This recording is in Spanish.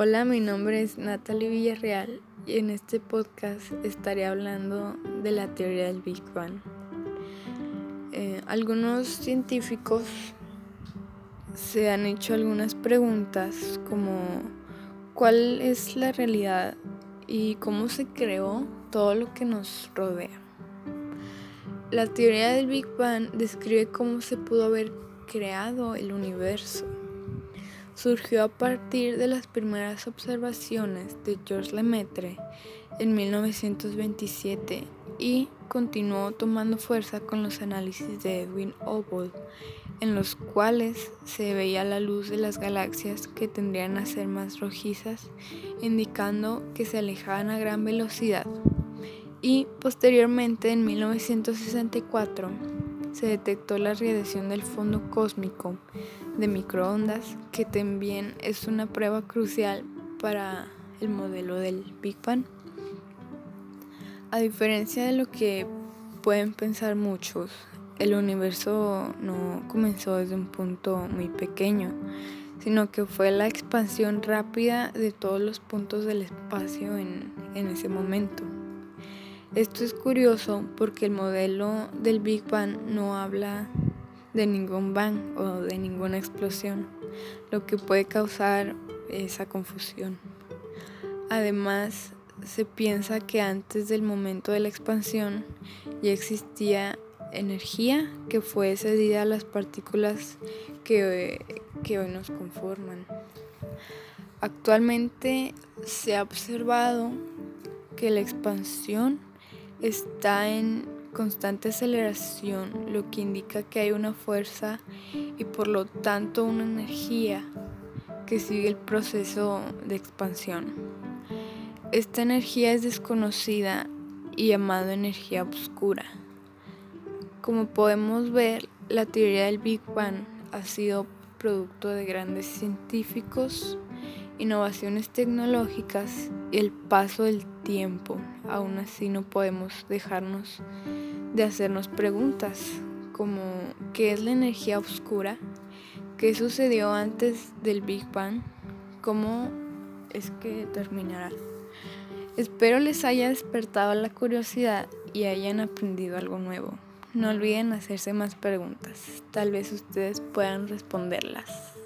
Hola, mi nombre es Natalie Villarreal y en este podcast estaré hablando de la teoría del Big Bang. Eh, algunos científicos se han hecho algunas preguntas como cuál es la realidad y cómo se creó todo lo que nos rodea. La teoría del Big Bang describe cómo se pudo haber creado el universo surgió a partir de las primeras observaciones de Georges Lemaitre en 1927 y continuó tomando fuerza con los análisis de Edwin Hubble, en los cuales se veía la luz de las galaxias que tendrían a ser más rojizas, indicando que se alejaban a gran velocidad. Y posteriormente, en 1964, se detectó la radiación del fondo cósmico de microondas, que también es una prueba crucial para el modelo del Big Bang. A diferencia de lo que pueden pensar muchos, el universo no comenzó desde un punto muy pequeño, sino que fue la expansión rápida de todos los puntos del espacio en, en ese momento. Esto es curioso porque el modelo del Big Bang no habla de ningún bang o de ninguna explosión, lo que puede causar esa confusión. Además, se piensa que antes del momento de la expansión ya existía energía que fue cedida a las partículas que, que hoy nos conforman. Actualmente se ha observado que la expansión está en constante aceleración, lo que indica que hay una fuerza y por lo tanto una energía que sigue el proceso de expansión. Esta energía es desconocida y llamada energía oscura. Como podemos ver, la teoría del Big Bang ha sido producto de grandes científicos, innovaciones tecnológicas y el paso del tiempo. Aún así no podemos dejarnos de hacernos preguntas como ¿qué es la energía oscura? ¿Qué sucedió antes del Big Bang? ¿Cómo es que terminará? Espero les haya despertado la curiosidad y hayan aprendido algo nuevo. No olviden hacerse más preguntas, tal vez ustedes puedan responderlas.